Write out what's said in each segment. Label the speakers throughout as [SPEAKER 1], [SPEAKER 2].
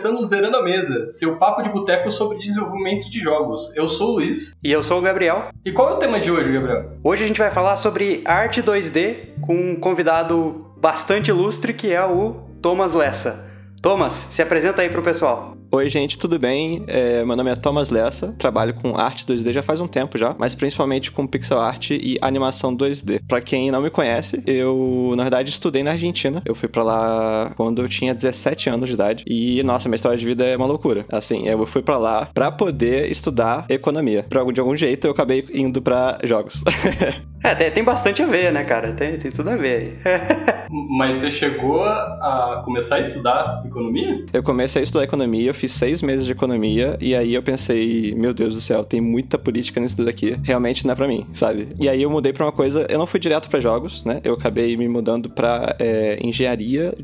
[SPEAKER 1] começando o Zerando a Mesa, seu papo de boteco sobre desenvolvimento de jogos. Eu sou o Luiz.
[SPEAKER 2] E eu sou o Gabriel.
[SPEAKER 1] E qual é o tema de hoje, Gabriel?
[SPEAKER 2] Hoje a gente vai falar sobre arte 2D com um convidado bastante ilustre que é o Thomas Lessa. Thomas, se apresenta aí pro pessoal.
[SPEAKER 3] Oi, gente, tudo bem? É, meu nome é Thomas Lessa, trabalho com arte 2D já faz um tempo já, mas principalmente com pixel art e animação 2D. Para quem não me conhece, eu, na verdade, estudei na Argentina. Eu fui para lá quando eu tinha 17 anos de idade e, nossa, minha história de vida é uma loucura. Assim, eu fui para lá para poder estudar economia. Por, de algum jeito, eu acabei indo para jogos.
[SPEAKER 2] É, tem, tem, bastante a ver, né, cara? Tem, tem tudo a ver aí.
[SPEAKER 1] Mas você chegou a começar a estudar economia?
[SPEAKER 3] Eu comecei a estudar economia, fiz seis meses de economia, e aí eu pensei, meu Deus do céu, tem muita política nisso daqui. Realmente não é pra mim, sabe? E aí eu mudei pra uma coisa, eu não fui direto para jogos, né? Eu acabei me mudando pra é, engenharia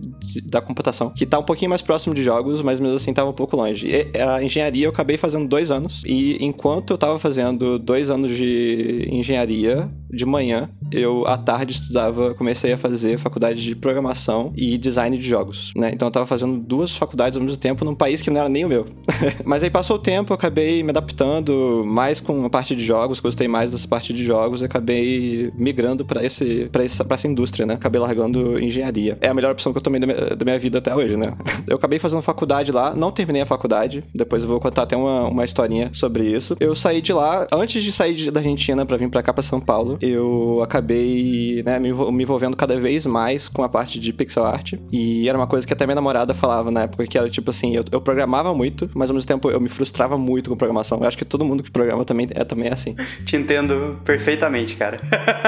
[SPEAKER 3] da computação, que tá um pouquinho mais próximo de jogos, mas mesmo assim tava um pouco longe. E a engenharia eu acabei fazendo dois anos, e enquanto eu tava fazendo dois anos de engenharia, de manhã, eu à tarde estudava, comecei a fazer faculdade de programação e design de jogos, né? Então eu tava fazendo duas faculdades ao mesmo tempo num país que não era nem o meu. Mas aí passou o tempo, eu acabei me adaptando mais com a parte de jogos, gostei mais dessa parte de jogos, acabei migrando para esse para essa, essa indústria, né? Acabei largando engenharia. É a melhor opção que eu tomei da minha, da minha vida até hoje, né? Eu acabei fazendo faculdade lá, não terminei a faculdade, depois eu vou contar até uma, uma historinha sobre isso. Eu saí de lá, antes de sair da Argentina para vir para cá para São Paulo, eu acabei né, me, envolvendo cada vez mais com a parte de pixel art. E era uma coisa que até minha namorada falava na época, que era tipo assim, eu, eu programava muito, mas ao mesmo tempo eu me frustrava muito com programação. Eu acho que todo mundo que programa também é, também é assim.
[SPEAKER 2] Te entendo perfeitamente, cara.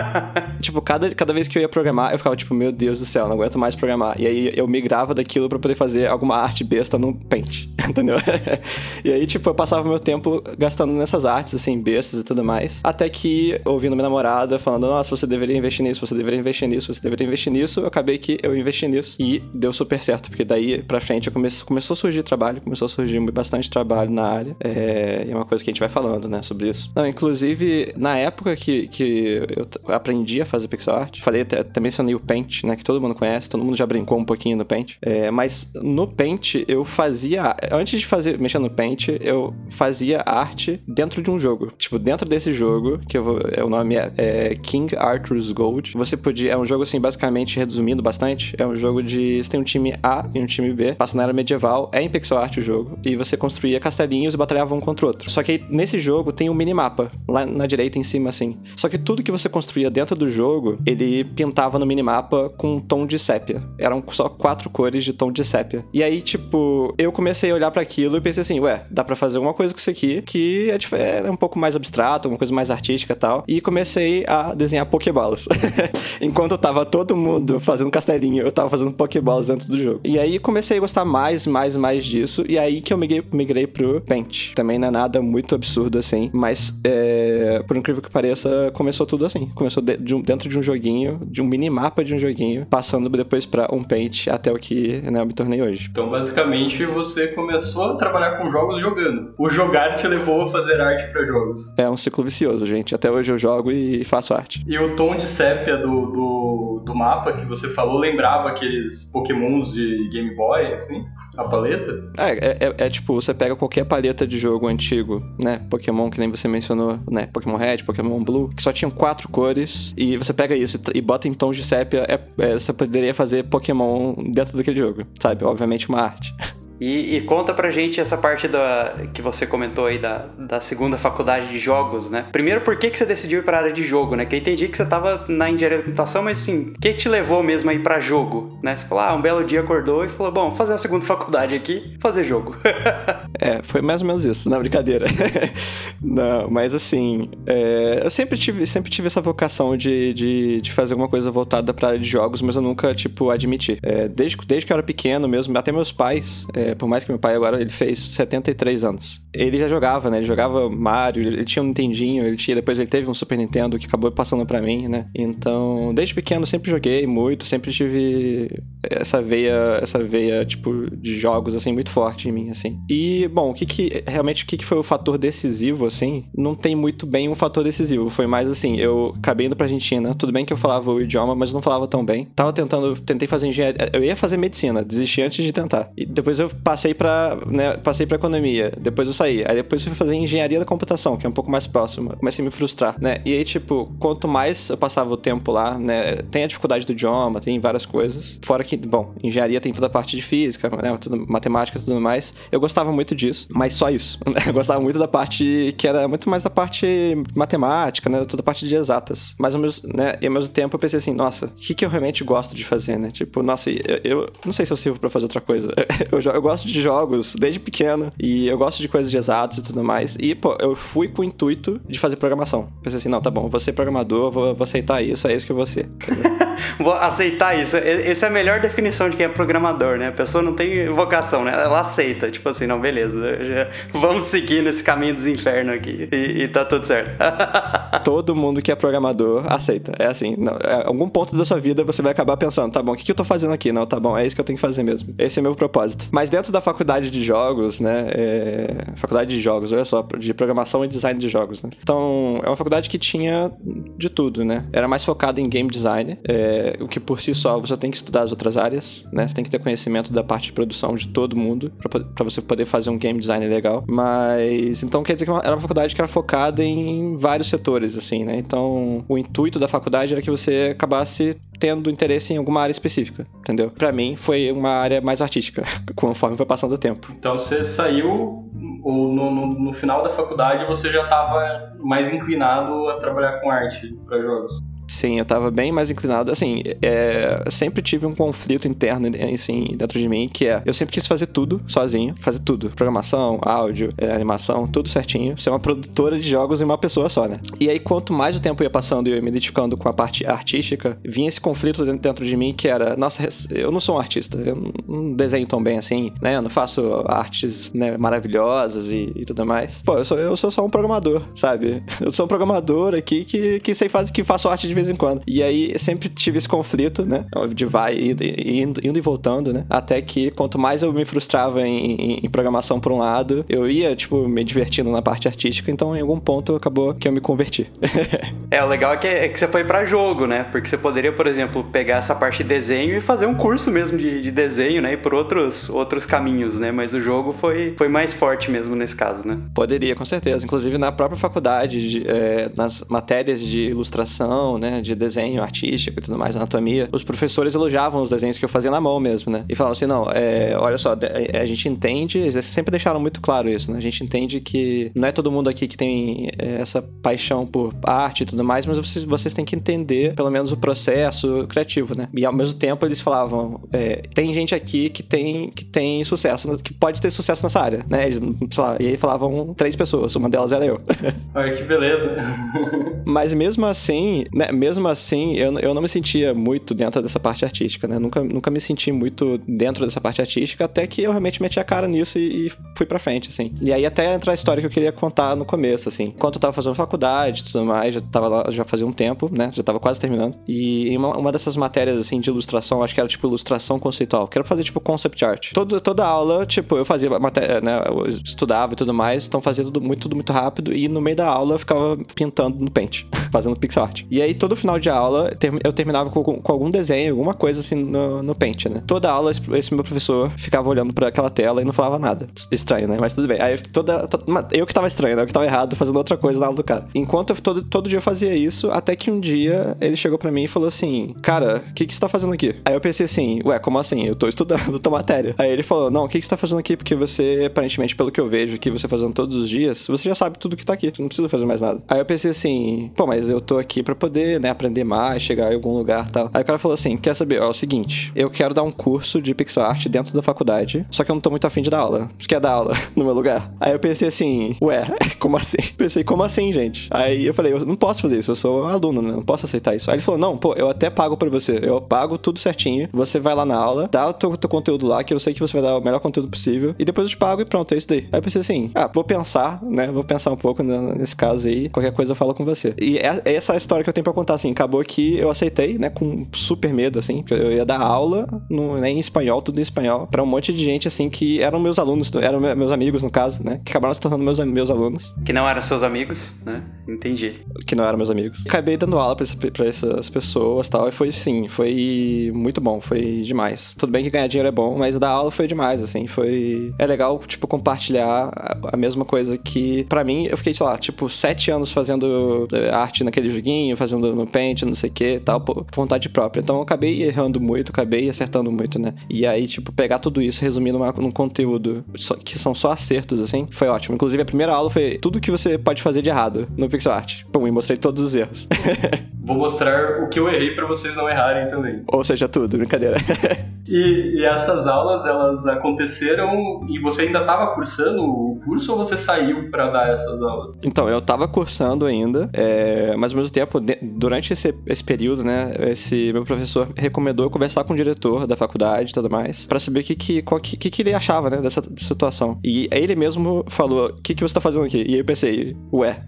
[SPEAKER 3] tipo, cada, cada vez que eu ia programar, eu ficava tipo, meu Deus do céu, não aguento mais programar. E aí eu migrava daquilo para poder fazer alguma arte besta no Paint, entendeu? e aí, tipo, eu passava meu tempo gastando nessas artes, assim, bestas e tudo mais. Até que, ouvindo minha namorada, falando, nossa, você deveria investir nisso, você deveria investir nisso, você deveria investir nisso. Eu acabei que eu investi nisso e deu super certo, porque daí pra frente comece, começou a surgir trabalho, começou a surgir bastante trabalho na área. É, é uma coisa que a gente vai falando, né, sobre isso. Não, inclusive, na época que, que eu aprendi a fazer pixel art, falei, até, até mencionei o Paint, né, que todo mundo conhece, todo mundo já brincou um pouquinho no Paint. É, mas no Paint eu fazia, antes de fazer, mexer no Paint, eu fazia arte dentro de um jogo. Tipo, dentro desse jogo, que eu vou, é, o nome é, é King Arthur's Gold. Você podia. É um jogo, assim, basicamente, resumindo bastante. É um jogo de. Você tem um time A e um time B. Passa na era medieval. É em pixel art o jogo. E você construía castelinhos e batalhava um contra o outro. Só que aí, nesse jogo tem um minimapa. Lá na direita em cima, assim. Só que tudo que você construía dentro do jogo, ele pintava no minimapa com um tom de sépia. Eram só quatro cores de tom de sépia. E aí, tipo, eu comecei a olhar para aquilo e pensei assim, ué, dá para fazer alguma coisa com isso aqui que é, é um pouco mais abstrato, uma coisa mais artística e tal. E comecei a desenhar Pokéballs. Enquanto tava todo mundo fazendo castelinho, eu tava fazendo Pokéballs dentro do jogo. E aí comecei a gostar mais, mais, mais disso. E aí que eu migrei, migrei pro Paint. Também não é nada muito absurdo assim, mas é, por incrível que pareça, começou tudo assim. Começou de, de um, dentro de um joguinho, de um minimapa de um joguinho, passando depois para um Paint até o que né, eu me tornei hoje.
[SPEAKER 1] Então, basicamente, você começou a trabalhar com jogos jogando. O jogar te levou a fazer arte para jogos.
[SPEAKER 3] É um ciclo vicioso, gente. Até hoje eu jogo e faço arte.
[SPEAKER 1] E o tom de sépia do, do, do mapa que você falou lembrava aqueles pokémons de Game Boy, assim? A paleta?
[SPEAKER 3] É, é, é, é, tipo, você pega qualquer paleta de jogo antigo, né? Pokémon, que nem você mencionou, né? Pokémon Red, Pokémon Blue, que só tinham quatro cores, e você pega isso e bota em tons de sépia, é, é, você poderia fazer Pokémon dentro daquele jogo, sabe? Obviamente uma arte.
[SPEAKER 2] E, e, conta pra gente essa parte da, que você comentou aí da, da segunda faculdade de jogos, né? Primeiro, por que, que você decidiu ir pra área de jogo, né? Que eu entendi que você tava na engenharia da computação, mas assim, o que, te levou mesmo aí pra jogo, né? Você falou, ah, um belo dia acordou e falou, bom, fazer uma segunda faculdade aqui, fazer jogo.
[SPEAKER 3] é, foi mais ou menos isso, na brincadeira. Não, mas assim, é, eu sempre tive, sempre tive essa vocação de, de, de, fazer alguma coisa voltada pra área de jogos, mas eu nunca, tipo, admiti. É, desde, desde que eu era pequeno mesmo, até meus pais, é, é, por mais que meu pai agora ele fez 73 anos. Ele já jogava, né? Ele jogava Mario, ele tinha um Nintendinho, ele tinha, depois ele teve um Super Nintendo que acabou passando para mim, né? Então, desde pequeno sempre joguei muito, sempre tive essa veia, essa veia tipo de jogos assim muito forte em mim, assim. E bom, o que que realmente o que que foi o fator decisivo assim? Não tem muito bem um fator decisivo, foi mais assim, eu acabei indo pra Argentina, tudo bem que eu falava o idioma, mas não falava tão bem. Tava tentando, tentei fazer engenharia, eu ia fazer medicina, desisti antes de tentar. E depois eu passei pra, né, passei pra economia, depois eu saí. Aí depois eu fui fazer engenharia da computação, que é um pouco mais próximo. Comecei a me frustrar, né? E aí, tipo, quanto mais eu passava o tempo lá, né, tem a dificuldade do idioma, tem várias coisas. Fora que, bom, engenharia tem toda a parte de física, né, tudo, matemática tudo mais. Eu gostava muito disso, mas só isso. Né? Eu gostava muito da parte que era muito mais da parte matemática, né, toda a parte de exatas. Mas ao mesmo, né, e ao mesmo tempo eu pensei assim, nossa, o que, que eu realmente gosto de fazer, né? Tipo, nossa, eu, eu não sei se eu sirvo para fazer outra coisa. Eu, eu gosto de jogos desde pequeno e eu gosto de coisas de exatos e tudo mais. E, pô, eu fui com o intuito de fazer programação. Pensei assim, não, tá bom, vou ser programador, vou, vou aceitar isso, é isso que eu vou ser.
[SPEAKER 2] vou aceitar isso. Essa é a melhor definição de quem é programador, né? A pessoa não tem vocação, né? Ela aceita, tipo assim, não, beleza, vamos seguir nesse caminho dos infernos aqui e, e tá tudo certo.
[SPEAKER 3] Todo mundo que é programador aceita. É assim, não, é, algum ponto da sua vida você vai acabar pensando, tá bom, o que, que eu tô fazendo aqui? Não, tá bom, é isso que eu tenho que fazer mesmo. Esse é meu propósito. Mas dentro da faculdade de jogos, né? É... Faculdade de jogos, olha só, de programação e design de jogos, né? Então, é uma faculdade que tinha de tudo, né? Era mais focada em game design, é... o que por si só você tem que estudar as outras áreas, né? Você tem que ter conhecimento da parte de produção de todo mundo para você poder fazer um game design legal. Mas, então quer dizer que era uma faculdade que era focada em vários setores, assim, né? Então, o intuito da faculdade era que você acabasse tendo interesse em alguma área específica, entendeu? Para mim foi uma área mais artística, conforme foi passando o tempo.
[SPEAKER 1] Então você saiu no, no, no final da faculdade você já estava mais inclinado a trabalhar com arte para jogos?
[SPEAKER 3] Sim, eu tava bem mais inclinado. Assim, é, sempre tive um conflito interno, assim, dentro de mim, que é, eu sempre quis fazer tudo sozinho, fazer tudo. Programação, áudio, é, animação, tudo certinho. Ser uma produtora de jogos em uma pessoa só, né? E aí, quanto mais o tempo ia passando e eu me identificando com a parte artística, vinha esse conflito dentro de mim que era, nossa, eu não sou um artista, eu não desenho tão bem assim, né? Eu não faço artes né, maravilhosas e, e tudo mais. Pô, eu sou, eu sou só um programador, sabe? Eu sou um programador aqui que, que sei fazer, que faço arte de vez em quando. E aí sempre tive esse conflito, né? De vai indo, indo, indo e voltando, né? Até que quanto mais eu me frustrava em, em, em, programação por um lado, eu ia, tipo, me divertindo na parte artística, então em algum ponto acabou que eu me converti.
[SPEAKER 2] é, o legal é que, é que você foi para jogo, né? Porque você poderia, por exemplo, pegar essa parte de desenho e fazer um curso mesmo de, de desenho, né? E por outros, outros caminhos, né? Mas o jogo foi, foi mais forte mesmo nesse caso, né?
[SPEAKER 3] Poderia, com certeza. Inclusive na própria faculdade, de, é, nas matérias de ilustração, né? Né, de desenho artístico e tudo mais, anatomia, os professores elogiavam os desenhos que eu fazia na mão mesmo, né? E falavam assim, não, é, olha só, a gente entende, eles sempre deixaram muito claro isso, né? A gente entende que não é todo mundo aqui que tem é, essa paixão por arte e tudo mais, mas vocês, vocês têm que entender pelo menos o processo criativo, né? E ao mesmo tempo eles falavam, é, tem gente aqui que tem, que tem sucesso, que pode ter sucesso nessa área, né? Eles, sei lá, e aí falavam três pessoas, uma delas era eu.
[SPEAKER 1] Olha que beleza.
[SPEAKER 3] mas mesmo assim, né? Mesmo assim, eu, eu não me sentia muito dentro dessa parte artística, né? Nunca, nunca me senti muito dentro dessa parte artística, até que eu realmente meti a cara nisso e, e fui pra frente, assim. E aí até entra a história que eu queria contar no começo, assim. Enquanto eu tava fazendo faculdade e tudo mais, já tava lá, já fazia um tempo, né? Já tava quase terminando. E uma, uma dessas matérias, assim, de ilustração, acho que era tipo ilustração conceitual. Quero fazer tipo concept art. Todo, toda aula, tipo, eu fazia matéria, né? Eu estudava e tudo mais, então fazia tudo muito, tudo muito rápido. E no meio da aula eu ficava pintando no Paint, fazendo pixel art. E aí todo final de aula, eu terminava com, com algum desenho, alguma coisa assim no, no Paint, né? Toda aula, esse meu professor ficava olhando para aquela tela e não falava nada. Estranho, né? Mas tudo bem. Aí toda, eu que tava estranho, né? Eu que tava errado, fazendo outra coisa na aula do cara. Enquanto eu todo, todo dia eu fazia isso, até que um dia ele chegou para mim e falou assim: Cara, o que, que você tá fazendo aqui? Aí eu pensei assim: Ué, como assim? Eu tô estudando tua matéria. Aí ele falou: Não, o que, que você tá fazendo aqui? Porque você, aparentemente, pelo que eu vejo que você fazendo todos os dias, você já sabe tudo que tá aqui. Você não precisa fazer mais nada. Aí eu pensei assim: Pô, mas eu tô aqui para poder, né, aprender mais, chegar em algum lugar tal. Aí o cara falou assim: quer saber? Ó, é o seguinte, eu quero dar um curso de pixel art dentro da faculdade, só que eu não tô muito afim de dar aula. Você quer dar aula no meu lugar? Aí eu pensei assim, ué, como assim? Pensei, como assim, gente? Aí eu falei, eu não posso fazer isso, eu sou aluno, né? Não posso aceitar isso. Aí ele falou, não, pô, eu até pago pra você. Eu pago tudo certinho. Você vai lá na aula, dá o teu, teu conteúdo lá, que eu sei que você vai dar o melhor conteúdo possível, e depois eu te pago e pronto, é isso daí. Aí eu pensei assim, ah, vou pensar, né? Vou pensar um pouco nesse caso aí, qualquer coisa eu falo com você. E é, é essa a história que eu tenho pra contar, assim. Acabou que eu aceitei, né? Com super medo, assim, porque eu ia dar aula no, né, em espanhol, tudo em espanhol, para um monte de gente, assim, que eram meus alunos, eram meus amigos, no caso, né? Que acabaram se tornando meus, meus alunos.
[SPEAKER 2] Que não eram seus amigos, né? Entendi.
[SPEAKER 3] Que não eram meus amigos. Acabei dando aula pra, pra essas pessoas e tal, e foi, sim, foi muito bom, foi demais. Tudo bem que ganhar dinheiro é bom, mas dar aula foi demais, assim, foi... É legal, tipo, compartilhar a mesma coisa que, para mim, eu fiquei, sei lá, tipo, sete anos fazendo eh, arte naquele joguinho, fazendo no Paint, não sei o que tal, por vontade própria. Então eu acabei errando muito, acabei acertando muito, né? E aí, tipo, pegar tudo isso, resumir numa, num conteúdo que são só acertos, assim, foi ótimo. Inclusive, a primeira aula foi tudo que você pode fazer de errado no pixel art. Pum, e mostrei todos os erros.
[SPEAKER 1] Vou mostrar o que eu errei para vocês não errarem também.
[SPEAKER 3] Ou seja, tudo, brincadeira.
[SPEAKER 1] e, e, essas aulas, elas aconteceram e você ainda estava cursando o curso ou você saiu para dar essas aulas?
[SPEAKER 3] Então, eu estava cursando ainda, é, mas ao mesmo tempo, durante esse, esse período, né, esse meu professor recomendou eu conversar com o diretor da faculdade e tudo mais, para saber o que que, que, que, ele achava, né, dessa situação. E ele mesmo falou, o que, que você tá fazendo aqui? E aí eu pensei, ué,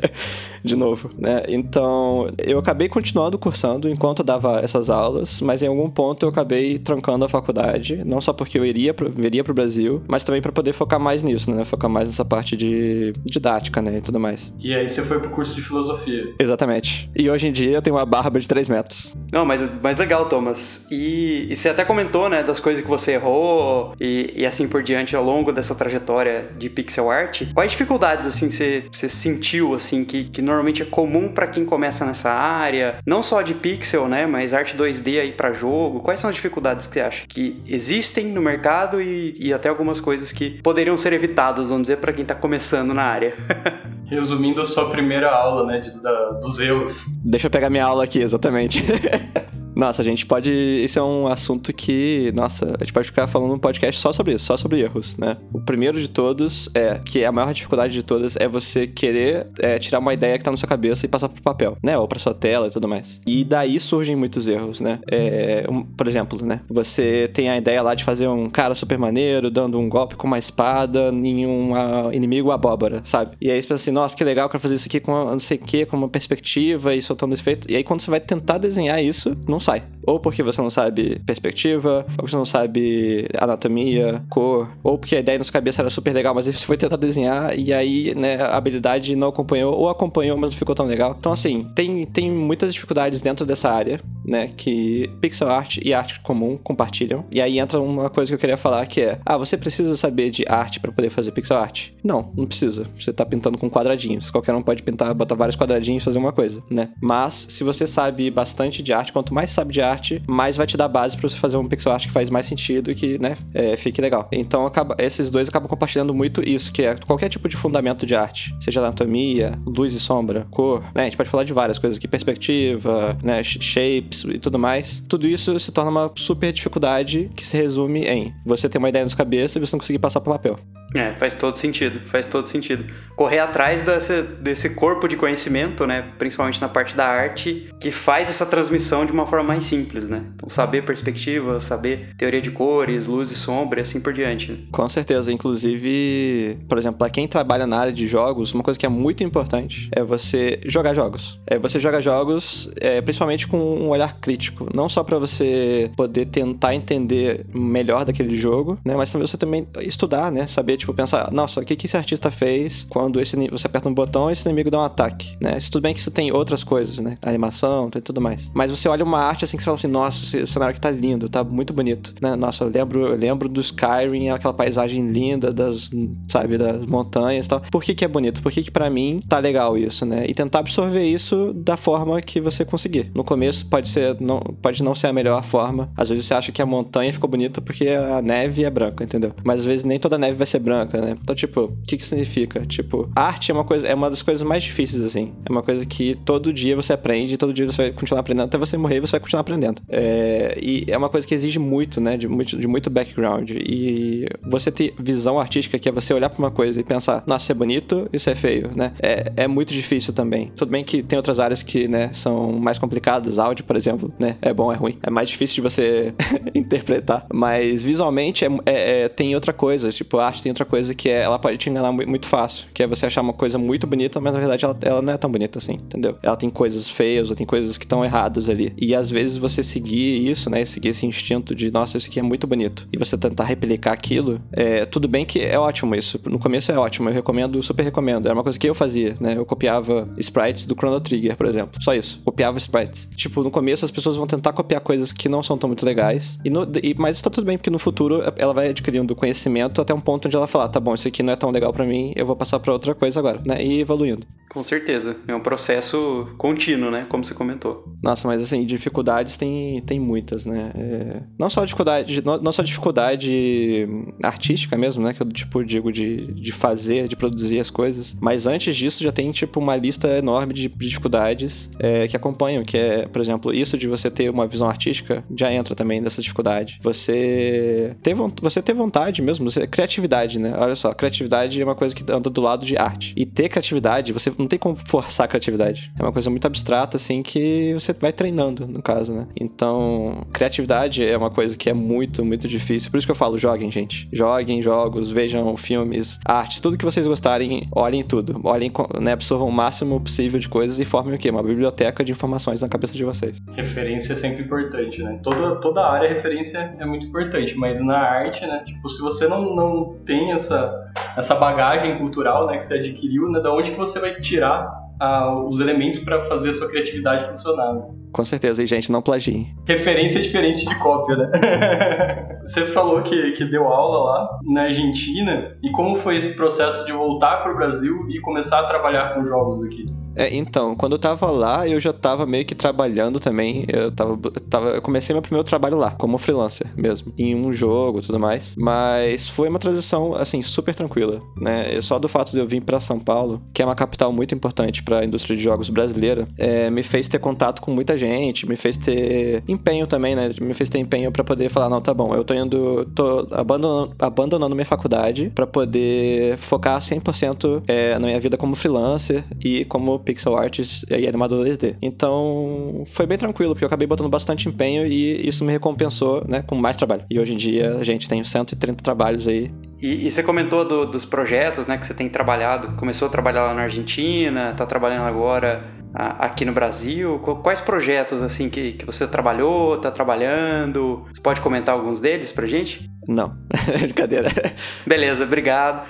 [SPEAKER 3] de novo, né? Então, eu acabei continuando cursando enquanto dava essas aulas, mas em algum ponto eu acabei trancando a faculdade, não só porque eu iria pro, viria pro Brasil, mas também para poder focar mais nisso, né? Focar mais nessa parte de didática, né? E tudo mais.
[SPEAKER 1] E aí você foi pro curso de filosofia.
[SPEAKER 3] Exatamente. E hoje em dia eu tenho uma barba de 3 metros.
[SPEAKER 2] Não, mas, mas legal, Thomas. E, e você até comentou, né, das coisas que você errou e, e assim por diante ao longo dessa trajetória de pixel art. Quais dificuldades, assim, você, você sentiu, assim, que, que normalmente é comum para quem começa nessa área? Não só de pixel, né, mas arte 2D aí para jogo. Quais são as dificuldades que você acha que existem no mercado e, e até algumas coisas que poderiam ser evitadas, vamos dizer, para quem tá começando na área?
[SPEAKER 1] Resumindo a sua primeira aula, né, de, da, dos erros.
[SPEAKER 3] Deixa eu pegar minha aula aqui, exatamente. Nossa, a gente pode. Esse é um assunto que, nossa, a gente pode ficar falando um podcast só sobre isso, só sobre erros, né? O primeiro de todos é que a maior dificuldade de todas é você querer é, tirar uma ideia que tá na sua cabeça e passar pro papel, né? Ou pra sua tela e tudo mais. E daí surgem muitos erros, né? É, um, por exemplo, né? Você tem a ideia lá de fazer um cara super maneiro, dando um golpe com uma espada em um inimigo abóbora, sabe? E aí você pensa assim, nossa, que legal, eu quero fazer isso aqui com uma, não sei o que, com uma perspectiva e soltando esse efeito. E aí quando você vai tentar desenhar isso, não sai. Ou porque você não sabe perspectiva, ou porque você não sabe anatomia, cor, ou porque a ideia na sua cabeça era super legal, mas você foi tentar desenhar e aí, né, a habilidade não acompanhou, ou acompanhou, mas não ficou tão legal. Então, assim, tem, tem muitas dificuldades dentro dessa área, né, que pixel art e arte comum compartilham. E aí entra uma coisa que eu queria falar que é: ah, você precisa saber de arte para poder fazer pixel art? Não, não precisa. Você tá pintando com quadradinhos. Qualquer um pode pintar, botar vários quadradinhos e fazer uma coisa, né? Mas se você sabe bastante de arte, quanto mais sabe de arte, mais vai te dar base para você fazer um pixel art que faz mais sentido e que, né, é, fique legal. Então, acaba, esses dois acabam compartilhando muito isso, que é qualquer tipo de fundamento de arte, seja anatomia, luz e sombra, cor, né, a gente pode falar de várias coisas aqui, perspectiva, né, shapes e tudo mais. Tudo isso se torna uma super dificuldade que se resume em você ter uma ideia na sua cabeça e você não conseguir passar para papel.
[SPEAKER 2] É, faz todo sentido, faz todo sentido. Correr atrás desse, desse corpo de conhecimento, né, principalmente na parte da arte, que faz essa transmissão de uma forma mais simples, né? Então, saber perspectiva, saber teoria de cores, luz e sombra e assim por diante.
[SPEAKER 3] Com certeza, inclusive, por exemplo, para quem trabalha na área de jogos, uma coisa que é muito importante é você jogar jogos. É você jogar jogos, é, principalmente com um olhar crítico, não só para você poder tentar entender melhor daquele jogo, né, mas também você também estudar, né, saber tipo, pensar, nossa, o que, que esse artista fez quando esse, você aperta um botão e esse inimigo dá um ataque, né? Tudo bem que isso tem outras coisas, né? A animação, tem tudo mais. Mas você olha uma arte assim que você fala assim, nossa, esse cenário aqui tá lindo, tá muito bonito, né? Nossa, eu lembro, eu lembro do Skyrim, aquela paisagem linda das, sabe, das montanhas e tal. Por que que é bonito? Por que que pra mim tá legal isso, né? E tentar absorver isso da forma que você conseguir. No começo pode ser, não, pode não ser a melhor forma. Às vezes você acha que a montanha ficou bonita porque a neve é branca, entendeu? Mas às vezes nem toda neve vai ser branca, né? Então, tipo, o que que significa? Tipo, arte é uma coisa, é uma das coisas mais difíceis, assim. É uma coisa que todo dia você aprende, todo dia você vai continuar aprendendo, até você morrer você vai continuar aprendendo. É, e é uma coisa que exige muito, né? De muito, de muito background. E você ter visão artística, que é você olhar pra uma coisa e pensar, nossa, isso é bonito, isso é feio, né? É, é muito difícil também. Tudo bem que tem outras áreas que, né, são mais complicadas, áudio, por exemplo, né? É bom, é ruim. É mais difícil de você interpretar. Mas visualmente é, é, é, tem outra coisa, tipo, arte tem outra coisa que é, ela pode te enganar muito fácil, que é você achar uma coisa muito bonita, mas na verdade ela, ela não é tão bonita assim, entendeu? Ela tem coisas feias ou tem coisas que estão erradas ali. E às vezes você seguir isso, né, seguir esse instinto de, nossa, isso aqui é muito bonito, e você tentar replicar aquilo, é, tudo bem que é ótimo isso. No começo é ótimo, eu recomendo, super recomendo. Era uma coisa que eu fazia, né? Eu copiava sprites do Chrono Trigger, por exemplo. Só isso. Copiava sprites. Tipo, no começo as pessoas vão tentar copiar coisas que não são tão muito legais. E no, e, mas está tudo bem, porque no futuro ela vai adquirindo conhecimento até um ponto onde ela falar, tá bom, isso aqui não é tão legal para mim, eu vou passar para outra coisa agora, né? E evoluindo.
[SPEAKER 2] Com certeza. É um processo contínuo, né? Como você comentou.
[SPEAKER 3] Nossa, mas assim, dificuldades tem, tem muitas, né? É... Não só dificuldade, não, não só dificuldade artística mesmo, né? Que eu, tipo, digo de, de fazer, de produzir as coisas. Mas antes disso já tem, tipo, uma lista enorme de dificuldades é, que acompanham, que é, por exemplo, isso de você ter uma visão artística já entra também nessa dificuldade. Você ter, você ter vontade mesmo, você, criatividade, né? Olha só, criatividade é uma coisa que anda do lado de arte. E ter criatividade, você não tem como forçar a criatividade. É uma coisa muito abstrata, assim, que você vai treinando, no caso, né? Então, criatividade é uma coisa que é muito, muito difícil. Por isso que eu falo, joguem, gente. Joguem jogos, vejam filmes, artes, tudo que vocês gostarem, olhem tudo. Olhem, né, absorvam o máximo possível de coisas e formem o quê? Uma biblioteca de informações na cabeça de vocês.
[SPEAKER 1] Referência é sempre importante, né? Toda, toda área referência é muito importante, mas na arte, né? Tipo, se você não, não tem essa, essa bagagem cultural, né, que você adquiriu, né, da onde que você vai tirar os elementos para fazer a sua criatividade funcionar. Né?
[SPEAKER 3] Com certeza, e gente, não plagiem.
[SPEAKER 1] Referência diferente de cópia, né? Você falou que, que deu aula lá na Argentina, e como foi esse processo de voltar para o Brasil e começar a trabalhar com jogos aqui?
[SPEAKER 3] É, então, quando eu tava lá, eu já tava meio que trabalhando também. Eu tava, tava. Eu comecei meu primeiro trabalho lá, como freelancer mesmo. Em um jogo e tudo mais. Mas foi uma transição, assim, super tranquila, né? Só do fato de eu vir para São Paulo, que é uma capital muito importante para a indústria de jogos brasileira, é, me fez ter contato com muita gente, me fez ter empenho também, né? Me fez ter empenho para poder falar, não, tá bom, eu tô indo. tô abandonando, abandonando minha faculdade para poder focar 100% é, na minha vida como freelancer e como pixel artist e animador 2D. Então, foi bem tranquilo, porque eu acabei botando bastante empenho e isso me recompensou, né, com mais trabalho. E hoje em dia a gente tem 130 trabalhos aí
[SPEAKER 2] e, e, você comentou do, dos projetos, né, que você tem trabalhado. Começou a trabalhar lá na Argentina, está trabalhando agora aqui no Brasil? Quais projetos assim que, que você trabalhou, está trabalhando? Você pode comentar alguns deles pra gente?
[SPEAKER 3] Não, brincadeira.
[SPEAKER 2] Beleza, obrigado.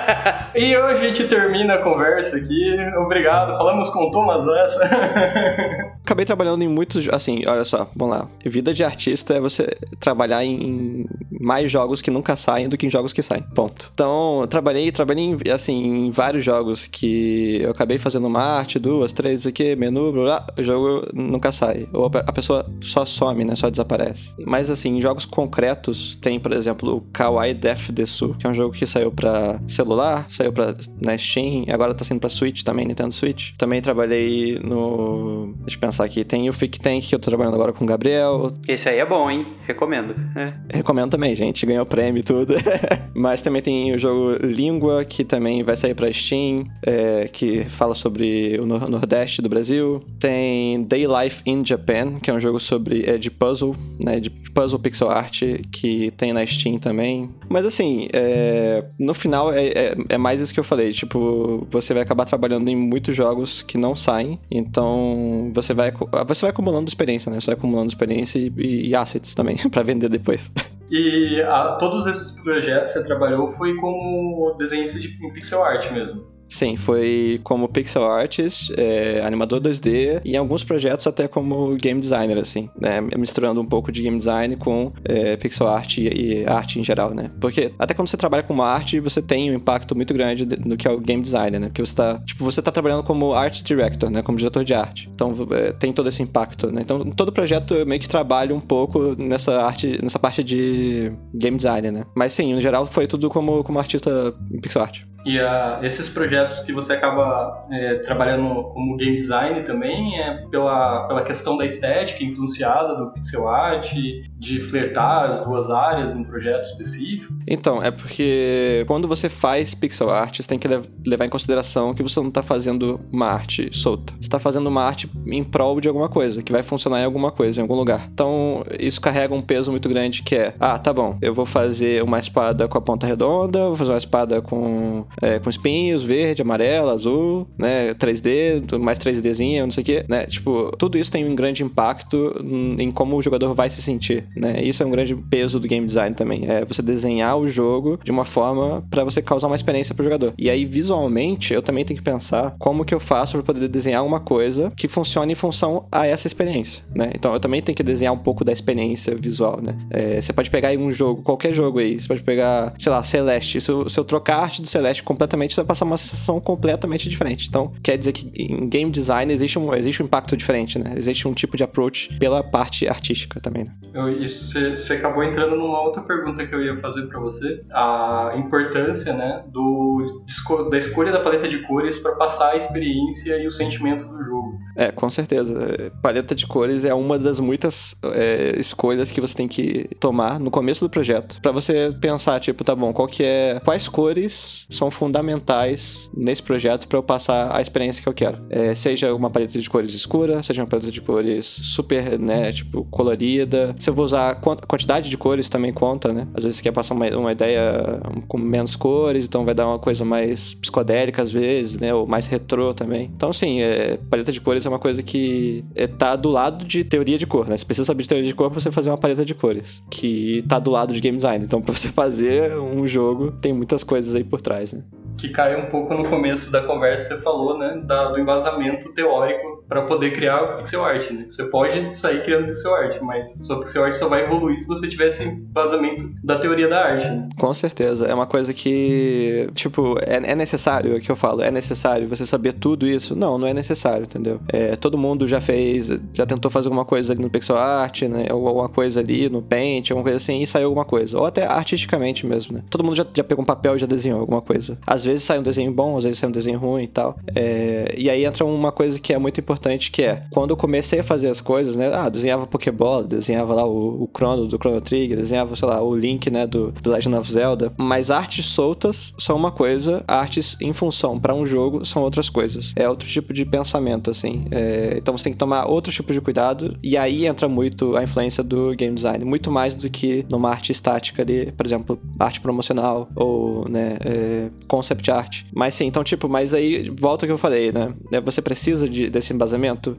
[SPEAKER 1] e hoje a gente termina a conversa aqui. Obrigado, falamos com o Thomas essa.
[SPEAKER 3] Acabei trabalhando em muitos. Assim, olha só, vamos lá. Vida de artista é você trabalhar em mais jogos que nunca saem do que em jogos que saem. Ponto. Então, trabalhei, trabalhei em, assim, em vários jogos que eu acabei fazendo uma arte, duas, três aqui, menu, blá, blá, o jogo nunca sai. Ou a pessoa só some, né? Só desaparece. Mas assim, em jogos concretos, tem, por exemplo, o Kawaii Death Desu, que é um jogo que saiu para celular, saiu para na Steam, e agora tá saindo pra Switch também, Nintendo Switch. Também trabalhei no. Deixa eu pensar aqui. Tem o Fic Tank, que eu tô trabalhando agora com o Gabriel.
[SPEAKER 2] Esse aí é bom, hein? Recomendo. É.
[SPEAKER 3] Recomendo também, gente. Ganhou prêmio e tudo. Mas também tem o jogo Língua, que também vai sair pra Steam, é, que fala sobre o Nordeste do Brasil. Tem Day Life in Japan, que é um jogo sobre é, de puzzle, né? De puzzle pixel art, que tem na Steam também. Mas assim, é, no final é, é, é, mais isso que eu falei. Tipo, você vai acabar trabalhando em muitos jogos que não saem. Então você vai, você vai acumulando experiência, né? Você vai acumulando experiência e, e assets também para vender depois.
[SPEAKER 1] E a, todos esses projetos que você trabalhou foi como desenhista de em pixel art mesmo?
[SPEAKER 3] Sim, foi como pixel artist, é, animador 2D e em alguns projetos até como game designer, assim, né? Misturando um pouco de game design com é, pixel art e, e, arte em geral, né? Porque até quando você trabalha com arte, você tem um impacto muito grande no que é o game designer, né? Porque você tá, tipo, você tá trabalhando como art director, né? Como diretor de arte. Então, é, tem todo esse impacto, né? Então, todo projeto eu meio que trabalho um pouco nessa arte, nessa parte de game designer, né? Mas sim, no geral foi tudo como, como artista pixel art.
[SPEAKER 1] E uh, esses projetos que você acaba é, trabalhando como game design também é pela, pela questão da estética influenciada do pixel art, de flertar as duas áreas em um projeto específico?
[SPEAKER 3] Então, é porque quando você faz pixel art, você tem que levar em consideração que você não está fazendo uma arte solta. Você está fazendo uma arte em prol de alguma coisa, que vai funcionar em alguma coisa, em algum lugar. Então, isso carrega um peso muito grande que é, ah, tá bom, eu vou fazer uma espada com a ponta redonda, vou fazer uma espada com, é, com espinhos, verde, amarelo, azul, né, 3D, mais 3Dzinha, não sei o quê, né? Tipo, tudo isso tem um grande impacto em como o jogador vai se sentir, né? Isso é um grande peso do game design também, é você desenhar o jogo de uma forma para você causar uma experiência pro jogador. E aí, visualmente, eu também tenho que pensar como que eu faço para poder desenhar uma coisa que funcione em função a essa experiência, né? Então, eu também tenho que desenhar um pouco da experiência visual, né? É, você pode pegar aí um jogo, qualquer jogo aí, você pode pegar, sei lá, Celeste. Se eu, se eu trocar a arte do Celeste completamente, vai passar uma sensação completamente diferente. Então, quer dizer que em game design existe um, existe um impacto diferente, né? Existe um tipo de approach pela parte artística também, né?
[SPEAKER 1] Eu, isso, você acabou entrando numa outra pergunta que eu ia fazer para você. A importância, né, do, da escolha da paleta de cores para passar a experiência e o sentimento do jogo.
[SPEAKER 3] É, com certeza. Paleta de cores é uma das muitas é, escolhas que você tem que tomar no começo do projeto. para você pensar, tipo, tá bom, qual que é. Quais cores são fundamentais nesse projeto para eu passar a experiência que eu quero? É, seja uma paleta de cores escura, seja uma paleta de cores super, né, tipo, colorida. Se eu vou usar. Quantidade de cores também conta, né? Às vezes você quer passar uma, uma ideia com menos cores, então vai dar uma coisa mais psicodélica às vezes, né? Ou mais retrô também. Então, assim, é, paleta de cores é uma coisa que é, tá do lado de teoria de cor, né? Você precisa saber de teoria de cor pra você fazer uma paleta de cores, que tá do lado de game design. Então, pra você fazer um jogo, tem muitas coisas aí por trás, né?
[SPEAKER 1] Que cai um pouco no começo da conversa, você falou, né? Da, do embasamento teórico para poder criar pixel art, né? Você pode sair criando pixel art, mas sua pixel art só vai evoluir se você tiver esse embasamento da teoria da arte, né?
[SPEAKER 3] Com certeza. É uma coisa que, tipo, é, é necessário, é que eu falo, é necessário você saber tudo isso? Não, não é necessário, entendeu? É, todo mundo já fez, já tentou fazer alguma coisa ali no pixel art, né? Ou alguma coisa ali no Paint, alguma coisa assim, e saiu alguma coisa. Ou até artisticamente mesmo, né? Todo mundo já, já pegou um papel e já desenhou alguma coisa. Às vezes sai um desenho bom, às vezes sai um desenho ruim e tal. É, e aí entra uma coisa que é muito importante importante que é, quando eu comecei a fazer as coisas, né? Ah, desenhava Pokébola, desenhava lá o, o Chrono do Chrono Trigger, desenhava, sei lá, o Link, né, do, do Legend of Zelda. Mas artes soltas são uma coisa, artes em função para um jogo são outras coisas. É outro tipo de pensamento, assim. É, então você tem que tomar outro tipo de cuidado, e aí entra muito a influência do game design, muito mais do que numa arte estática ali, por exemplo, arte promocional ou, né, é, concept art. Mas sim, então, tipo, mas aí volta ao que eu falei, né? É, você precisa de, desse embasamento,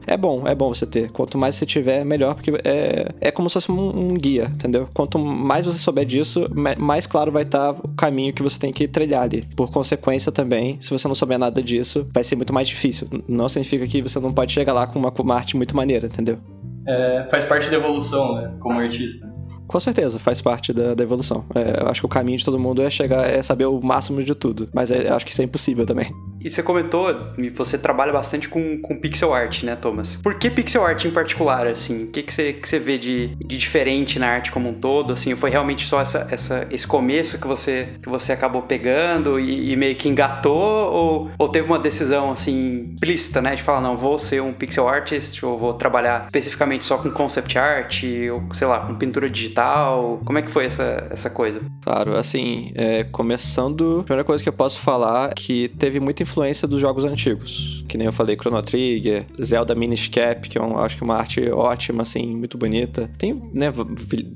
[SPEAKER 3] é bom, é bom você ter. Quanto mais você tiver, melhor, porque é, é como se fosse um, um guia, entendeu? Quanto mais você souber disso, mais claro vai estar o caminho que você tem que trilhar ali. Por consequência também, se você não souber nada disso, vai ser muito mais difícil. Não significa que você não pode chegar lá com uma, com uma arte muito maneira, entendeu?
[SPEAKER 1] É, faz parte da evolução, né? Como artista.
[SPEAKER 3] Com certeza, faz parte da, da evolução. É, eu acho que o caminho de todo mundo é chegar, é saber o máximo de tudo. Mas é, acho que isso é impossível também.
[SPEAKER 2] E você comentou, você trabalha bastante com, com pixel art, né, Thomas? Por que pixel art em particular, assim? O que, que, você, que você vê de, de diferente na arte como um todo, assim? Foi realmente só essa, essa, esse começo que você, que você acabou pegando e, e meio que engatou? Ou, ou teve uma decisão, assim, implícita, né? De falar, não, vou ser um pixel artist ou vou trabalhar especificamente só com concept art ou, sei lá, com pintura digital? Como é que foi essa, essa coisa?
[SPEAKER 3] Claro, assim, é, começando, a primeira coisa que eu posso falar é que teve muita influência dos jogos antigos. Que nem eu falei, Chrono Trigger, Zelda Minish Cap, que é um, acho que uma arte ótima, assim, muito bonita. Tem, né,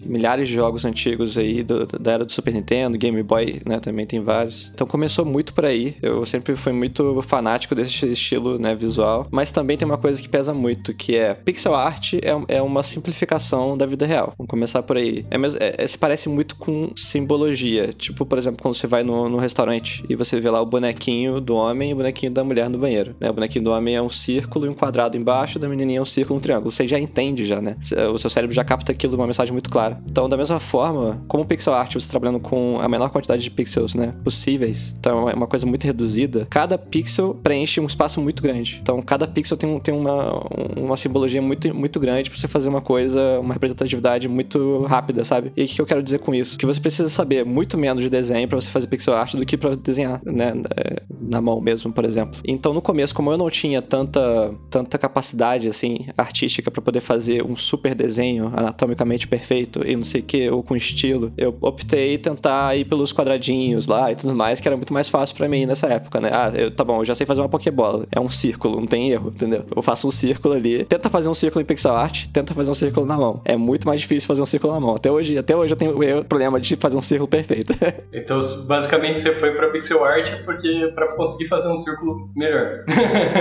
[SPEAKER 3] milhares de jogos antigos aí do, da era do Super Nintendo, Game Boy, né, também tem vários. Então começou muito por aí. Eu sempre fui muito fanático desse estilo, né, visual. Mas também tem uma coisa que pesa muito, que é pixel art é, é uma simplificação da vida real. Vamos começar por aí. É, é, é, se parece muito com simbologia. Tipo, por exemplo, quando você vai no, no restaurante e você vê lá o bonequinho do homem homem e o bonequinho da mulher no banheiro. Né? O bonequinho do homem é um círculo e um quadrado embaixo, da menininha é um círculo e um triângulo. Você já entende já, né? O seu cérebro já capta aquilo uma mensagem muito clara. Então, da mesma forma, como pixel art, você trabalhando com a menor quantidade de pixels, né, possíveis, então é uma coisa muito reduzida, cada pixel preenche um espaço muito grande. Então, cada pixel tem, tem uma, uma simbologia muito, muito grande para você fazer uma coisa, uma representatividade muito rápida, sabe? E o que eu quero dizer com isso? Que você precisa saber muito menos de desenho para você fazer pixel art do que para desenhar, né, é, na mão mesmo, por exemplo. Então, no começo, como eu não tinha tanta, tanta capacidade, assim, artística para poder fazer um super desenho anatomicamente perfeito e não sei o que, ou com estilo, eu optei tentar ir pelos quadradinhos lá e tudo mais, que era muito mais fácil para mim nessa época, né? Ah, eu, tá bom, eu já sei fazer uma Pokébola. É um círculo, não tem erro, entendeu? Eu faço um círculo ali, tenta fazer um círculo em pixel art, tenta fazer um círculo na mão. É muito mais difícil fazer um círculo na mão. Até hoje, até hoje eu tenho o problema de fazer um círculo perfeito.
[SPEAKER 1] então, basicamente, você foi para pixel art porque para conseguir fazer um círculo melhor.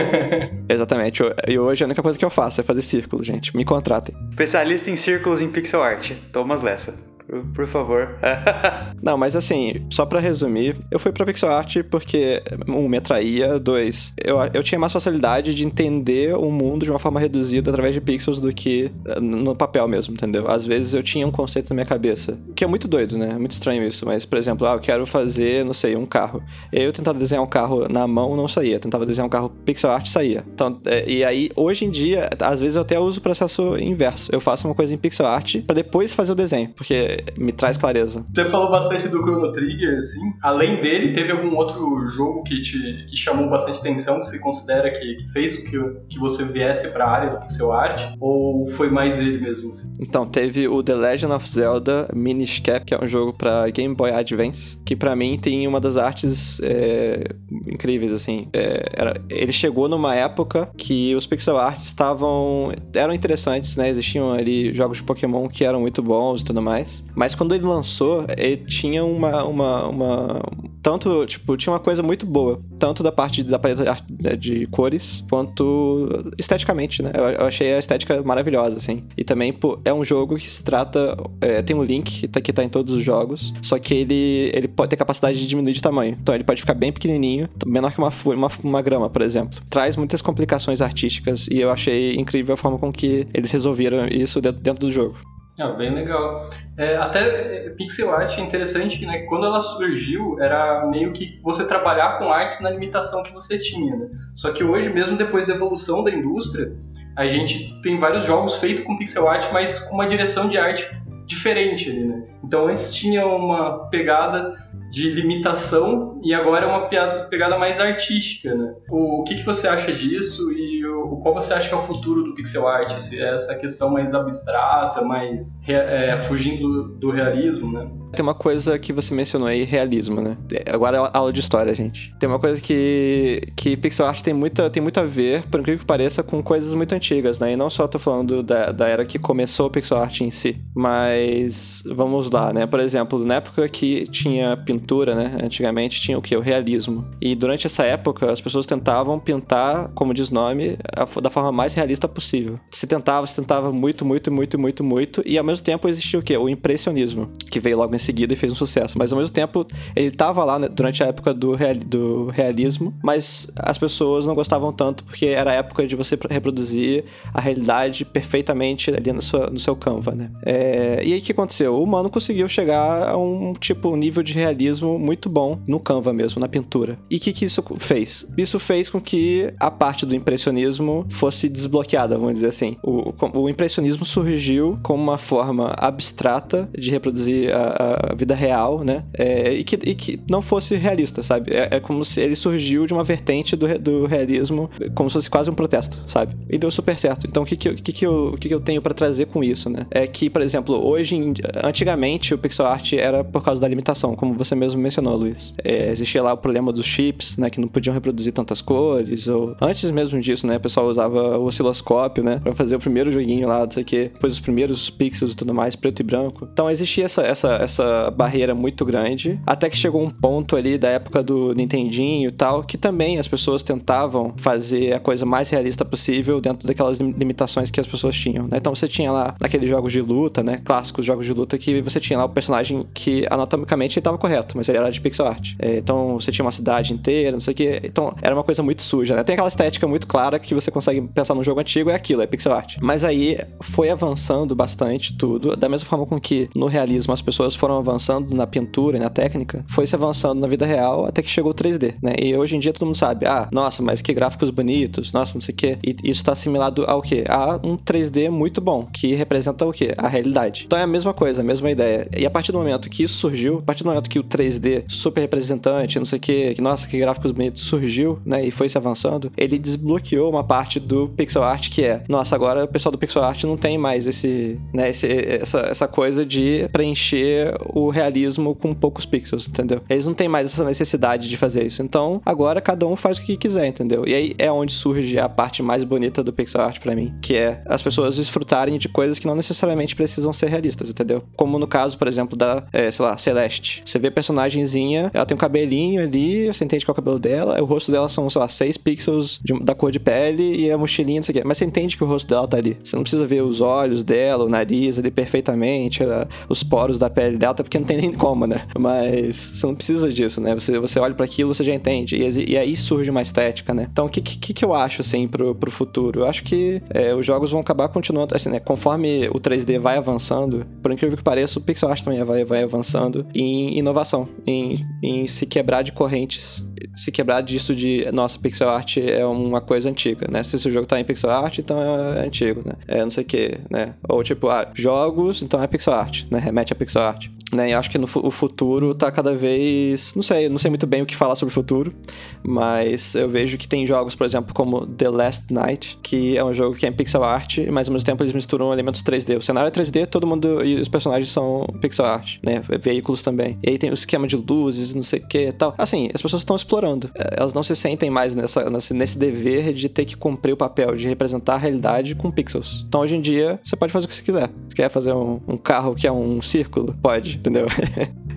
[SPEAKER 3] Exatamente. E hoje a única coisa que eu faço é fazer círculo, gente. Me contratem.
[SPEAKER 2] Especialista em círculos em pixel art. Thomas Lessa. Por, favor.
[SPEAKER 3] Não, mas assim, só para resumir, eu fui pra pixel art porque, um, me atraía, dois, eu, eu tinha mais facilidade de entender o mundo de uma forma reduzida através de pixels do que eh, no papel mesmo, entendeu? Às vezes eu tinha um conceito na minha cabeça, que é muito doido, né? É muito estranho isso, mas, por exemplo, ah, eu quero fazer, não sei, um carro. Eu tentava desenhar um carro na mão, não saía. Tentava desenhar um carro pixel art, saía. Então, é, e aí, hoje em dia, às vezes eu até uso o processo inverso. Eu faço uma coisa em pixel art para depois fazer o desenho, porque me traz clareza.
[SPEAKER 1] Você falou bastante do Chrono Trigger, assim. Além dele, teve algum outro jogo que te que chamou bastante atenção, que você considera que, que fez que, que você viesse para a área do pixel art? Ou foi mais ele mesmo? Assim?
[SPEAKER 3] Então, teve o The Legend of Zelda Minish Cap, que é um jogo para Game Boy Advance, que para mim tem uma das artes é, incríveis, assim. É, era, ele chegou numa época que os pixel arts estavam... eram interessantes, né? Existiam ali jogos de Pokémon que eram muito bons e tudo mais. Mas quando ele lançou, ele tinha uma, uma, uma tanto, tipo, tinha uma coisa muito boa, tanto da parte da paleta né, de cores, quanto esteticamente, né? Eu, achei a estética maravilhosa, assim. E também, pô, é um jogo que se trata. É, tem um link que tá, que tá em todos os jogos, só que ele, ele pode ter capacidade de diminuir de tamanho. Então ele pode ficar bem pequenininho, menor que uma, uma, uma grama, por exemplo. Traz muitas complicações artísticas e eu achei incrível a forma com que eles resolveram isso dentro, dentro do jogo.
[SPEAKER 1] Ah, bem legal. É, até é, pixel art é interessante né? Quando ela surgiu, era meio que você trabalhar com artes na limitação que você tinha. Né? Só que hoje, mesmo depois da evolução da indústria, a gente tem vários jogos feitos com pixel art, mas com uma direção de arte diferente ali, né? Então antes tinha uma pegada de limitação e agora é uma pegada mais artística, né? O que, que você acha disso e qual você acha que é o futuro do pixel art? Essa questão mais abstrata, mais é, fugindo do, do realismo, né?
[SPEAKER 3] Tem uma coisa que você mencionou aí, realismo, né? Agora é aula de história, gente. Tem uma coisa que, que pixel art tem, muita, tem muito a ver, por incrível que pareça, com coisas muito antigas, né? E não só tô falando da, da era que começou o pixel art em si, mas vamos lá, né? Por exemplo, na época que tinha pintura, né? Antigamente tinha o que? O realismo. E durante essa época, as pessoas tentavam pintar, como diz nome, da forma mais realista possível. Se tentava, se tentava muito, muito, muito, muito, muito, e ao mesmo tempo existia o que? O impressionismo, que veio logo em seguida e fez um sucesso. Mas ao mesmo tempo, ele estava lá né, durante a época do, real, do realismo, mas as pessoas não gostavam tanto porque era a época de você reproduzir a realidade perfeitamente ali no seu, no seu Canva, né? É, e aí o que aconteceu? O humano conseguiu chegar a um tipo um nível de realismo muito bom no Canva mesmo, na pintura. E o que, que isso fez? Isso fez com que a parte do impressionismo fosse desbloqueada, vamos dizer assim. O, o impressionismo surgiu como uma forma abstrata de reproduzir a, a vida real, né? É, e, que, e que não fosse realista, sabe? É, é, como se ele surgiu de uma vertente do, do realismo, como se fosse quase um protesto, sabe? E deu super certo. Então, o que, que, que, que, eu, que, que eu tenho para trazer com isso, né? É que, por exemplo, hoje, antigamente, o pixel art era por causa da limitação, como você mesmo mencionou, Luiz. É, existia lá o problema dos chips, né? Que não podiam reproduzir tantas cores, ou antes mesmo disso, né? Pessoal usava o osciloscópio, né? Pra fazer o primeiro joguinho lá, não sei o quê. Depois os primeiros pixels e tudo mais, preto e branco. Então existia essa, essa, essa barreira muito grande. Até que chegou um ponto ali da época do Nintendinho e tal, que também as pessoas tentavam fazer a coisa mais realista possível dentro daquelas limitações que as pessoas tinham, né? Então você tinha lá aqueles jogos de luta, né? Clássicos jogos de luta que você tinha lá o personagem que anatomicamente estava correto, mas ele era de pixel art. É, então você tinha uma cidade inteira, não sei o que. Então era uma coisa muito suja, né? Tem aquela estética muito clara que você consegue pensar num jogo antigo, é aquilo, é pixel art. Mas aí foi avançando bastante tudo, da mesma forma com que no realismo as pessoas foram avançando na pintura e na técnica, foi se avançando na vida real até que chegou o 3D, né? E hoje em dia todo mundo sabe, ah, nossa, mas que gráficos bonitos, nossa, não sei o que. E isso está assimilado ao quê? A um 3D muito bom, que representa o quê? A realidade. Então é a mesma coisa, a mesma ideia. E a partir do momento que isso surgiu, a partir do momento que o 3D super representante, não sei o que, que nossa, que gráficos bonitos surgiu, né, e foi se avançando, ele desbloqueou uma parte do pixel art que é, nossa, agora o pessoal do pixel art não tem mais esse, né, esse, essa, essa coisa de preencher o realismo com poucos pixels, entendeu? Eles não têm mais essa necessidade de fazer isso. Então, agora cada um faz o que quiser, entendeu? E aí é onde surge a parte mais bonita do pixel art para mim, que é as pessoas desfrutarem de coisas que não necessariamente precisam ser realistas, entendeu? Como no caso, por exemplo, da, é, sei lá, Celeste. Você vê a personagemzinha, ela tem um cabelinho ali, você entende qual é o cabelo dela, o rosto dela são, sei lá, 6 pixels de, da cor de pele e a mochilinha, não sei o quê. Mas você entende que o rosto dela tá ali. Você não precisa ver os olhos dela, o nariz ali perfeitamente, os poros da pele dela, até porque não tem nem como, né? Mas você não precisa disso, né? Você, você olha para aquilo, você já entende. E, e, aí surge uma estética, né? Então, o que, que, que eu acho, assim, pro, pro futuro? Eu acho que é, os jogos vão acabar continuando, assim, né? Conforme o 3D vai avançando, por incrível que pareça, o pixel art também vai, vai avançando em inovação, em, em se quebrar de correntes se quebrar disso de, nossa, pixel art é uma coisa antiga, né? Se o jogo tá em pixel art, então é antigo, né? É não sei o que, né? Ou tipo, ah, jogos, então é pixel art, né? Remete a pixel art. Né? E acho que no, o futuro tá cada vez. Não sei, não sei muito bem o que falar sobre o futuro, mas eu vejo que tem jogos, por exemplo, como The Last Night, que é um jogo que é em pixel art, mas ao mesmo tempo eles misturam elementos 3D. O cenário é 3D, todo mundo e os personagens são pixel art, né? Veículos também. E aí tem o esquema de luzes, não sei o que e tal. Assim, as pessoas estão explorando. É, elas não se sentem mais nessa, nesse dever de ter que cumprir o papel de representar a realidade com pixels. Então hoje em dia, você pode fazer o que você quiser. Você quer fazer um, um carro que é um círculo? Pode entendeu?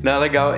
[SPEAKER 2] Não, legal.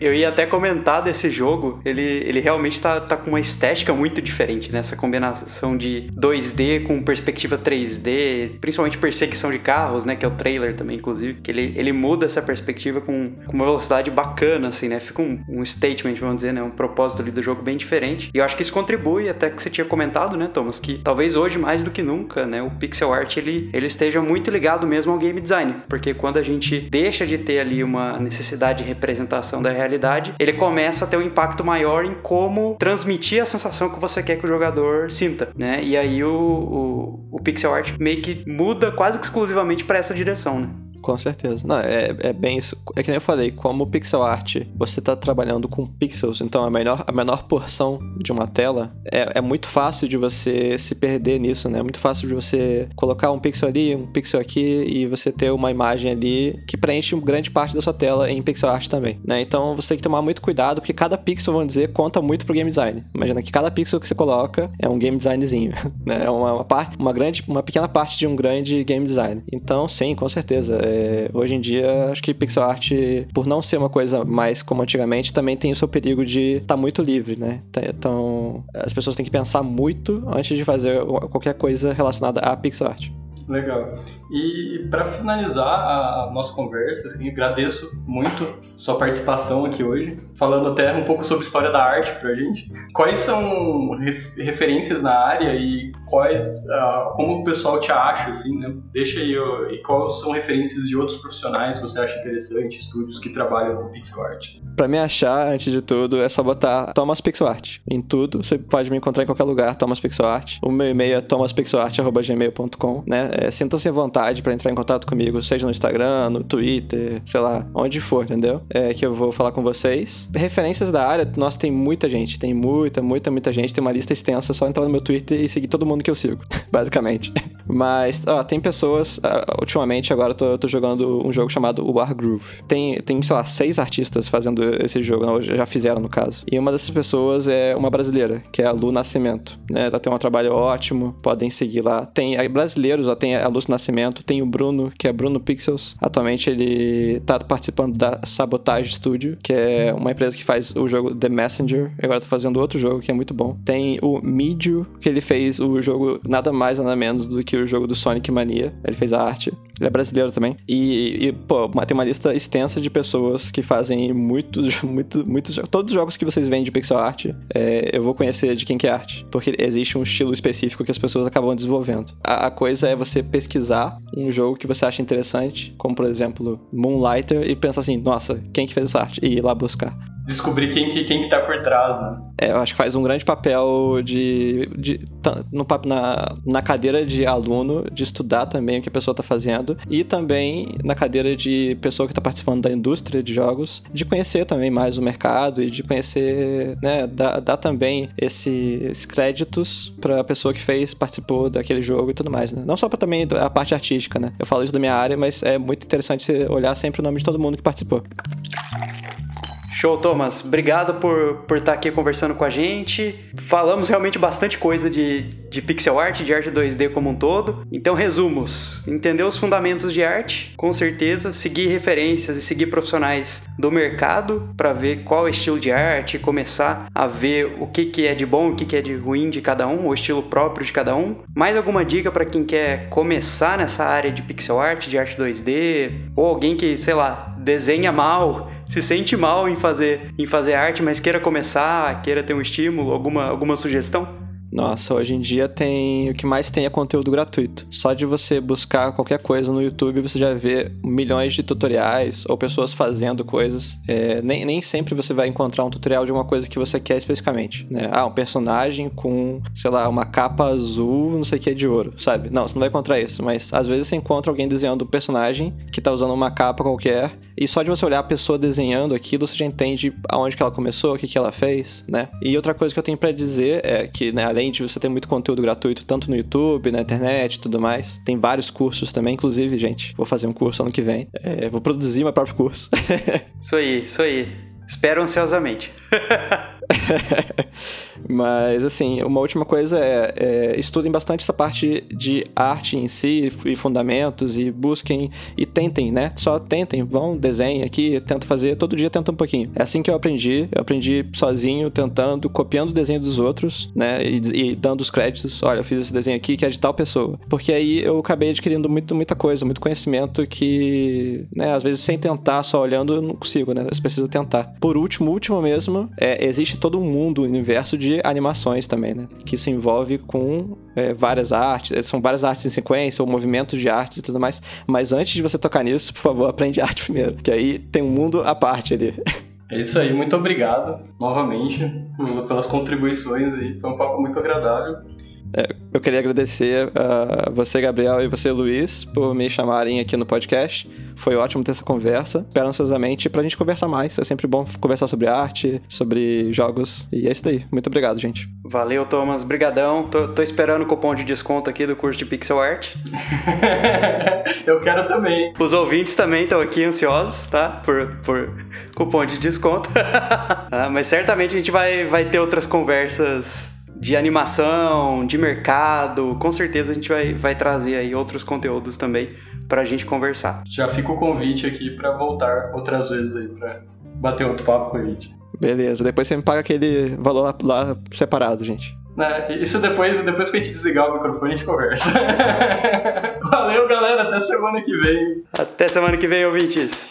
[SPEAKER 2] Eu ia até comentar desse jogo. Ele, ele realmente tá, tá com uma estética muito diferente, né? Essa combinação de 2D com perspectiva 3D, principalmente perseguição de carros, né? Que é o trailer também, inclusive. Que ele, ele muda essa perspectiva com, com uma velocidade bacana, assim, né? Fica um, um statement, vamos dizer, né? Um propósito ali do jogo bem diferente. E eu acho que isso contribui, até que você tinha comentado, né, Thomas? Que talvez hoje, mais do que nunca, né? O pixel art, ele, ele esteja muito ligado mesmo ao game design. Porque quando a gente deixa de ter ali uma necessidade de representação da realidade, ele começa a ter um impacto maior em como transmitir a sensação que você quer que o jogador sinta, né? E aí o, o, o pixel art meio que muda quase exclusivamente para essa direção, né?
[SPEAKER 3] Com certeza. Não, é, é bem isso. É que nem eu falei, como pixel art, você está trabalhando com pixels, então a menor, a menor porção de uma tela é, é muito fácil de você se perder nisso, né? É muito fácil de você colocar um pixel ali, um pixel aqui e você ter uma imagem ali que preenche grande parte da sua tela em pixel art também, né? Então você tem que tomar muito cuidado porque cada pixel, vamos dizer, conta muito pro game design. Imagina que cada pixel que você coloca é um game designzinho, né? É uma, uma, parte, uma grande, uma pequena parte de um grande game design. Então, sim, com certeza é, hoje em dia, acho que pixel art, por não ser uma coisa mais como antigamente, também tem o seu perigo de estar tá muito livre, né? Tá, então, as pessoas têm que pensar muito antes de fazer qualquer coisa relacionada a pixel art.
[SPEAKER 1] Legal. E para finalizar a, a, nossa conversa, assim, agradeço muito sua participação aqui hoje, falando até um pouco sobre história da arte pra gente. Quais são ref, referências na área e quais, uh, como o pessoal te acha, assim, né? Deixa aí, uh, e quais são referências de outros profissionais que você acha interessante, estúdios que trabalham com pixel art?
[SPEAKER 3] Para me achar, antes de tudo, é só botar Thomas Pixel Art em tudo. Você pode me encontrar em qualquer lugar, Thomas Pixel Art. O meu e-mail é thomaspixelart@gmail.com, né? É, Sintam-se à vontade para entrar em contato comigo, seja no Instagram, no Twitter, sei lá, onde for, entendeu? É que eu vou falar com vocês. Referências da área, nossa, tem muita gente, tem muita, muita, muita gente. Tem uma lista extensa, só entrar no meu Twitter e seguir todo mundo que eu sigo, basicamente. Mas, ó, tem pessoas. Uh, ultimamente, agora eu tô, eu tô, jogando um jogo chamado War Groove. Tem, tem, sei lá, seis artistas fazendo esse jogo, já fizeram no caso. E uma dessas pessoas é uma brasileira, que é a Lu Nascimento. Né? Ela tem um trabalho ótimo, podem seguir lá. Tem brasileiros, ó, tem a Lu Nascimento, tem o Bruno, que é Bruno Pixels. Atualmente ele tá participando da Sabotage Studio, que é uma empresa que faz o jogo The Messenger. Agora tá fazendo outro jogo que é muito bom. Tem o Midio, que ele fez o jogo nada mais nada menos do que o jogo do Sonic Mania. Ele fez a arte. Ele é brasileiro também. E, e, pô, tem uma lista extensa de pessoas que fazem muitos, muito, muitos jogos. Todos os jogos que vocês veem de pixel art, é, eu vou conhecer de quem que é arte. Porque existe um estilo específico que as pessoas acabam desenvolvendo. A, a coisa é você pesquisar um jogo que você acha interessante, como por exemplo Moonlighter, e pensar assim, nossa, quem que fez essa arte? E ir lá buscar
[SPEAKER 1] descobrir quem que, quem que tá por trás, né?
[SPEAKER 3] É, eu acho que faz um grande papel de, de no, na, na cadeira de aluno, de estudar também o que a pessoa tá fazendo, e também na cadeira de pessoa que tá participando da indústria de jogos, de conhecer também mais o mercado e de conhecer, né, dar, também esses créditos pra pessoa que fez, participou daquele jogo e tudo mais, né? Não só pra também a parte artística, né? Eu falo isso da minha área, mas é muito interessante olhar sempre o nome de todo mundo que participou.
[SPEAKER 2] Show, Thomas. Obrigado por, por estar aqui conversando com a gente. Falamos realmente bastante coisa de, de pixel art, de arte 2D como um todo. Então, resumos. Entender os fundamentos de arte, com certeza. Seguir referências e seguir profissionais do mercado para ver qual é estilo de arte, começar a ver o que, que é de bom, o que, que é de ruim de cada um, o estilo próprio de cada um. Mais alguma dica para quem quer começar nessa área de pixel art, de arte 2D? Ou alguém que, sei lá, desenha mal se sente mal em fazer, em fazer arte, mas queira começar, queira ter um estímulo, alguma, alguma sugestão?
[SPEAKER 3] Nossa, hoje em dia tem. O que mais tem é conteúdo gratuito. Só de você buscar qualquer coisa no YouTube, você já vê milhões de tutoriais ou pessoas fazendo coisas. É, nem, nem sempre você vai encontrar um tutorial de uma coisa que você quer especificamente. Né? Ah, um personagem com, sei lá, uma capa azul, não sei o que, de ouro, sabe? Não, você não vai encontrar isso. Mas às vezes você encontra alguém desenhando um personagem que tá usando uma capa qualquer. E só de você olhar a pessoa desenhando aquilo, você já entende aonde que ela começou, o que, que ela fez, né? E outra coisa que eu tenho para dizer é que, né, além de você ter muito conteúdo gratuito, tanto no YouTube, na internet e tudo mais. Tem vários cursos também, inclusive, gente. Vou fazer um curso ano que vem. É, vou produzir meu próprio curso.
[SPEAKER 2] isso aí, isso aí. Espero ansiosamente.
[SPEAKER 3] Mas, assim, uma última coisa é, é, estudem bastante essa parte de arte em si e fundamentos e busquem e tentem, né? Só tentem, vão, desenhem aqui, tenta fazer, todo dia tenta um pouquinho. É assim que eu aprendi, eu aprendi sozinho, tentando, copiando o desenho dos outros, né? E, e dando os créditos, olha, eu fiz esse desenho aqui que é de tal pessoa. Porque aí eu acabei adquirindo muito, muita coisa, muito conhecimento que, né, às vezes sem tentar, só olhando, eu não consigo, né? Você precisa tentar. Por último, último mesmo, é, existe todo um mundo, um universo de animações também, né? Que se envolve com é, várias artes, é, são várias artes em sequência, ou movimentos de artes e tudo mais. Mas antes de você tocar nisso, por favor, aprende arte primeiro, que aí tem um mundo à parte ali.
[SPEAKER 1] É isso aí, muito obrigado novamente pelas contribuições aí. Foi um papo muito agradável.
[SPEAKER 3] É, eu queria agradecer a você, Gabriel, e você, Luiz, por me chamarem aqui no podcast. Foi ótimo ter essa conversa. Espero ansiosamente pra gente conversar mais. É sempre bom conversar sobre arte, sobre jogos. E é isso daí. Muito obrigado, gente.
[SPEAKER 2] Valeu, Thomas. Brigadão. Tô, tô esperando o cupom de desconto aqui do curso de Pixel Art.
[SPEAKER 1] eu quero também.
[SPEAKER 2] Os ouvintes também estão aqui ansiosos, tá? Por, por cupom de desconto. ah, mas certamente a gente vai, vai ter outras conversas de animação, de mercado. Com certeza a gente vai, vai trazer aí outros conteúdos também pra gente conversar.
[SPEAKER 1] Já fica o convite aqui para voltar outras vezes aí pra bater outro papo com a gente.
[SPEAKER 3] Beleza, depois você me paga aquele valor lá, lá separado, gente.
[SPEAKER 1] Né, isso depois, depois que a gente desligar o microfone, a gente conversa. Valeu, galera. Até semana que vem.
[SPEAKER 2] Até semana que vem, ouvintes.